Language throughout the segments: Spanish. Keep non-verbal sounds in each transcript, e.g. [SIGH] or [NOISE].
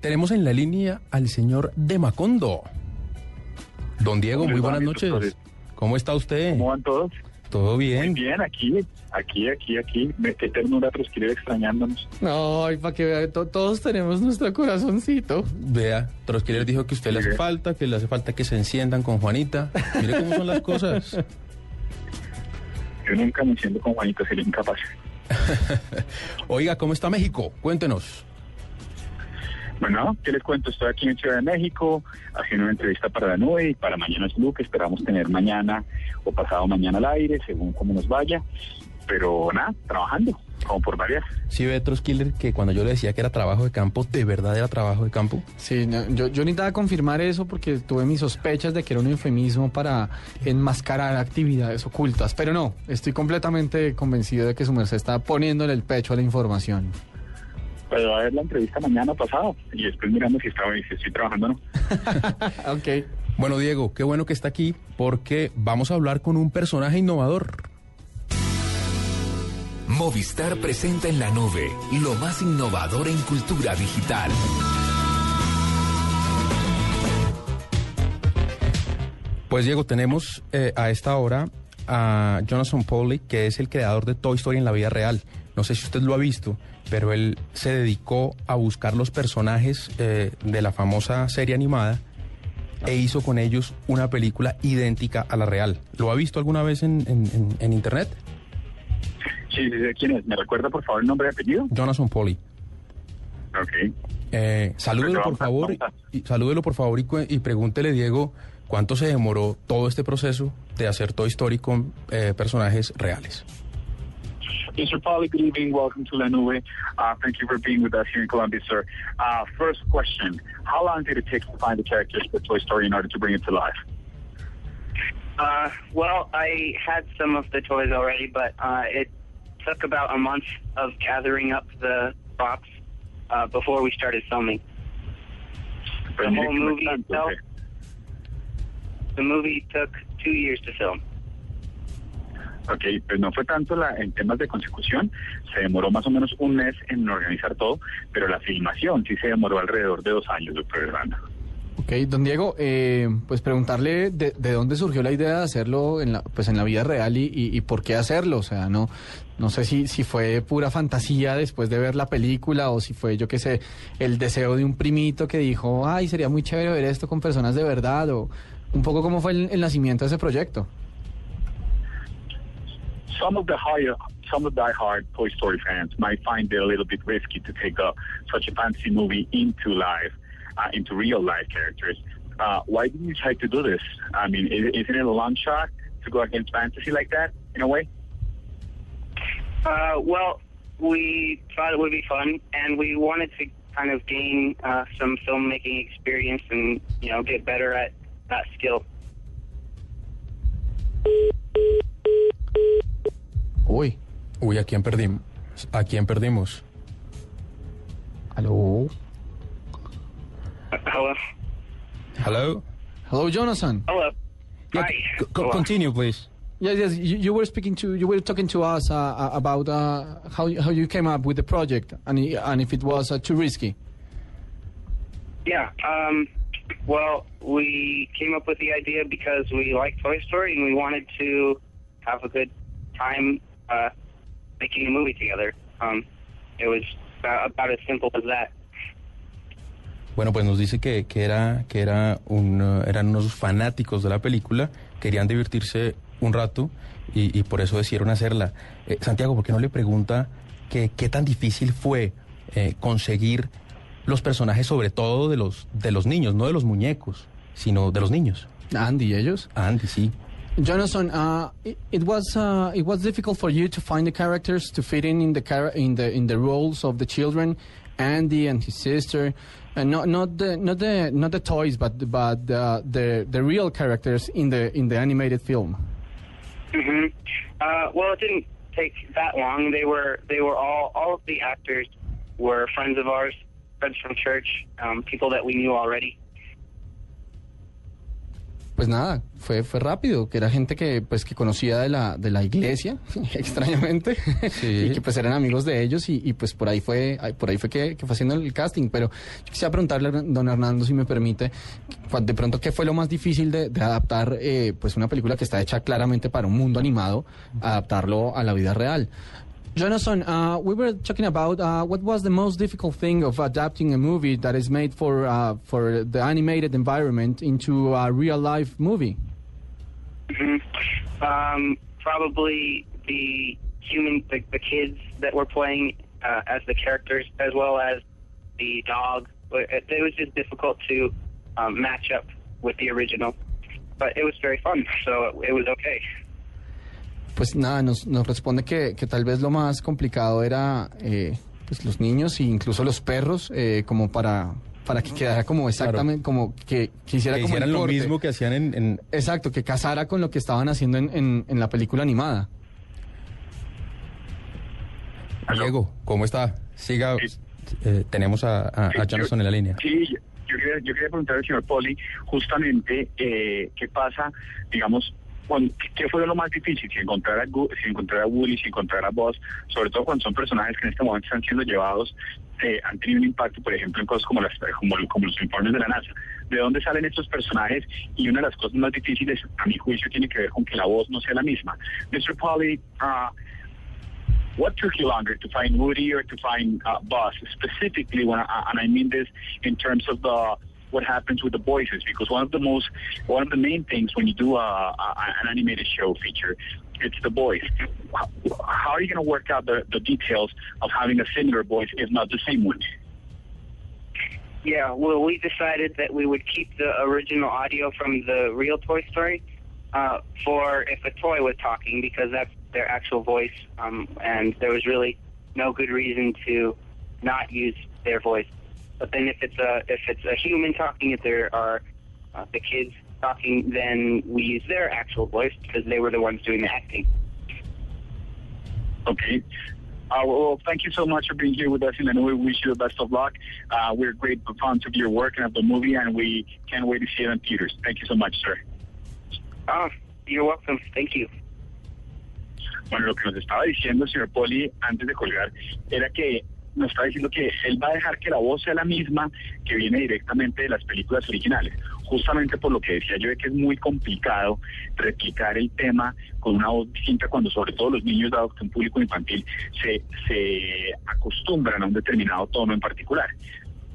Tenemos en la línea al señor de Macondo. Don Diego, muy buenas noches. ¿Cómo está usted? ¿Cómo van todos? ¿Todo Muy bien? bien, aquí, aquí, aquí, aquí. Me- Qué ternura Trosquiler extrañándonos. Ay, para que vea, to- todos tenemos nuestro corazoncito. Vea, Trosquiler dijo que a usted le hace falta, que le hace falta que se enciendan con Juanita. Mire cómo son las cosas. Yo nunca me siento con Juanito, sería incapaz. [LAUGHS] Oiga, ¿cómo está México? Cuéntenos. Bueno, ¿qué les cuento? Estoy aquí en Ciudad de México haciendo una entrevista para la nube y para Mañana es Blue, que esperamos tener mañana o pasado mañana al aire, según cómo nos vaya. Pero nada, trabajando, como por varias. Sí ve Troskiller que cuando yo le decía que era trabajo de campo, ¿de verdad era trabajo de campo? Sí, no, yo, yo necesitaba confirmar eso porque tuve mis sospechas de que era un eufemismo para enmascarar actividades ocultas. Pero no, estoy completamente convencido de que su merced está poniéndole el pecho a la información. Pero va a ver la entrevista mañana pasado y después mirando si, estaba, si estoy trabajando o no. [LAUGHS] ok. Bueno, Diego, qué bueno que está aquí porque vamos a hablar con un personaje innovador. Movistar presenta en la nube lo más innovador en cultura digital. Pues Diego, tenemos eh, a esta hora a Jonathan Poley, que es el creador de Toy Story en la vida real. No sé si usted lo ha visto, pero él se dedicó a buscar los personajes eh, de la famosa serie animada e hizo con ellos una película idéntica a la real. ¿Lo ha visto alguna vez en, en- en- en internet? Sí, quién es. ¿Me recuerda por favor el nombre y apellido? Jonathan Poley. Ok. Eh, salúdelo por favor, y, salúdelo por favor y, y pregúntele, Diego, cuánto se demoró todo este proceso de hacer Toy Story con eh, personajes reales. Mr. Polly, good evening. Welcome to La Nube. Uh, thank you for being with us here in Colombia, sir. Uh, first question. How long did it take to find the characters for Toy Story in order to bring it to life? Uh, well, I had some of the toys already, but uh, it took about a month of gathering up the box uh, before we started filming. The whole movie itself, the movie took two years to film. Ok, pues no fue tanto la, en temas de consecución, se demoró más o menos un mes en organizar todo, pero la filmación sí se demoró alrededor de dos años, doctor Hernando. Ok, don Diego, eh, pues preguntarle de, de dónde surgió la idea de hacerlo en la, pues en la vida real y, y- y por qué hacerlo. O sea, no, no sé si, si fue pura fantasía después de ver la película o si fue, yo qué sé, el deseo de un primito que dijo, ay, sería muy chévere ver esto con personas de verdad o un poco cómo fue el, el nacimiento de ese proyecto. Some of the higher, some of the diehard Toy Story fans might find it a little bit risky to take a, such a fantasy movie into life, uh, into real life characters. Uh, why did you try to do this? I mean, is, isn't it a long shot to go against fantasy like that, in a way? Uh, well, we thought it would be fun, and we wanted to kind of gain uh, some filmmaking experience and you know get better at that skill. Uy, Uy, ¿a quién perdimos? ¿A quién perdimos? aló. Uh, hello, Hello? Hello, Jonathan. hello. Yeah, Hi. c- c- Hello. continue, please. Yes, yes. You, you were speaking to, you were talking to us uh, uh, about uh, how you- how you came up with the project and and if it was uh, too risky. Yeah. Um, well, we came up with the idea because we like Toy Story and we wanted to have a good time uh, making a movie together. Um, it was about, about as simple as that. Bueno, pues nos dice que, que era, que era un, uh, eran unos fanáticos de la película, querían divertirse un rato y, y por eso decidieron hacerla. Eh, Santiago, ¿por qué no le pregunta qué tan difícil fue eh, conseguir los personajes, sobre todo de los, de los niños, no de los muñecos, sino de los niños? Andy, ellos. Andy, sí. Jonathan, uh, it, it was uh, it was difficult for you to find the characters to fit in in the in the in the roles of the children, Andy and his sister, and not not the not the not the toys, but but the the, the real characters in the in the animated film. hmm Uh, well, it didn't take that long. They were they were all all of the actors were friends of ours, friends from church, um, people that we knew already. Pues nada, fue fue rápido, que era gente que pues que conocía de la de la iglesia, [LAUGHS] extrañamente, y que pues eran amigos de ellos y, y, pues por ahí fue por ahí fue que, que fue haciendo el casting. Pero yo quisiera preguntarle, don Hernando, si me permite, de pronto qué fue lo más difícil de, de adaptar eh, pues una película que está hecha claramente para un mundo animado, adaptarlo a la vida real. Jonathan, uh, we were talking about uh, what was the most difficult thing of adapting a movie that is made for uh, for the animated environment into a real life movie. hmm Um, probably the human, the, the kids that were playing uh, as the characters, as well as the dog. It, it was just difficult to um, match up with the original, but it was very fun, so it was okay. Pues nada, nos, nos responde que, que tal vez lo más complicado era eh, pues los niños e incluso los perros, eh, como para, para que quedara como exactamente, como que, que hiciera Que como el hicieran lo mismo que hacían en, en- Exacto, que casara con lo que estaban haciendo en, en, en la película animada. Diego, ¿cómo está? Siga, eh, tenemos a, a, en la línea. Sí, yo, quería, yo quería preguntar al señor Poli justamente eh, qué pasa, digamos, qué fue lo más difícil, si encontrar, a, Gu- si encontrar a Woody, si encontrar a Buzz, sobre todo cuando son personajes que en este momento están siendo llevados, eh, han tenido un impacto, por ejemplo, en cosas como, las, como, como los informes de la NASA. ¿De dónde salen estos personajes? Y una de las cosas más difíciles, a mi juicio, tiene que ver con que la voz no sea la misma. Mr. Polly, uh, what took you longer to find Woody or to find uh, Buzz specifically? When I, and I mean this in terms of the what happens with the voices, because one of the most one of the main things when you do a, a, an animated show feature, it's the voice. How, are you going to work out the, the details of having a similar voice, if not the same one? Yeah, well, we decided that we would keep the original audio from the real Toy Story uh, for if a toy was talking because that's their actual voice, um, and there was really no good reason to not use their voice. But then if it's a if it's a human talking, if there are uh, the kids talking, then we use their actual voice because they were the ones doing the acting. Okay. Uh, well, thank you so much for being here with us, and we wish you the best of luck. Uh, we're great fans of your work and of the movie, and we can't wait to see it in theaters. Thank you so much, sir. Oh, you're welcome. Thank you. Bueno, lo que nos estaba diciendo señor Poli antes de colgar era que nos estaba diciendo que él va a dejar que la voz sea la misma que viene directamente de las películas originales, justamente por lo que decía yo de que es muy complicado replicar el tema con una voz distinta cuando sobre todo los niños dados que un público infantil se, se acostumbran a un determinado tono en particular.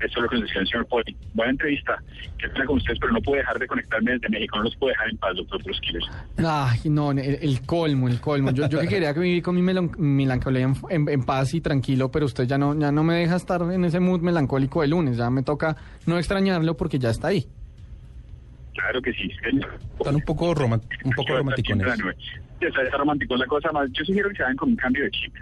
Eso es lo que nos decía el señor Poli. Buena entrevista, que pena con ustedes, pero no puedo dejar de conectarme desde México, no los puedo dejar en paz, doctor Bruce Killers. Ay, no, el, el colmo, el colmo. Yo, yo que quería que vivir con mi melon- melancolía en, en- en paz y tranquilo, pero usted ya no, ya no me deja estar en ese mood melancólico de lunes. Ya me toca no extrañarlo porque ya está ahí. Claro que sí. Están un poco, roman- un poco romanticones. Está, está romántico. La cosa más, yo sugiero que se hagan con un cambio de chip.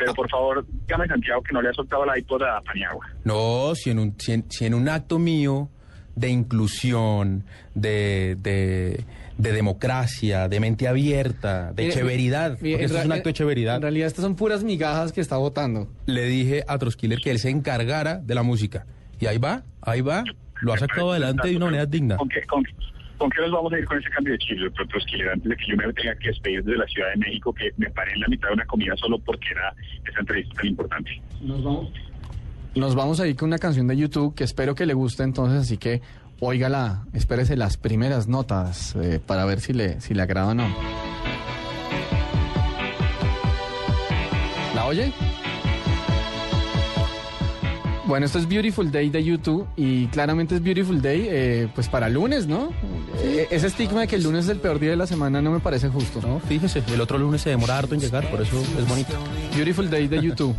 Pero por favor, dígame Santiago que no le ha soltado la iPod a Paniagua. No, si en un, si en, si en un acto mío de inclusión, de, de, de democracia, de mente abierta, de Mire, cheveridad, mire, porque en esto es un acto de cheveridad, En realidad estas son puras migajas que está votando. le dije a Troskiller que él se encargara de la música. Y ahí va, ahí va, lo ha sacado adelante de una manera digna. ¿Con qué, con, con qué nos vamos a ir con ese cambio de chip, doctor Troskiller? Antes de que yo me tenga que despedir desde la Ciudad de México, que me paré en la mitad de una comida solo porque era esa entrevista tan importante. Nos vamos. Nos vamos a ir con una canción de YouTube que espero que le guste entonces, así que óigala, espérese las primeras notas eh, para ver si le, si le agrada o no. ¿La oye? Bueno, esto es Beautiful Day de YouTube y claramente es Beautiful Day eh, pues para lunes, ¿no? Eh, ese estigma de que el lunes es el peor día de la semana no me parece justo. No, fíjese, el otro lunes se demora harto en llegar, por eso es bonito. Beautiful Day de YouTube.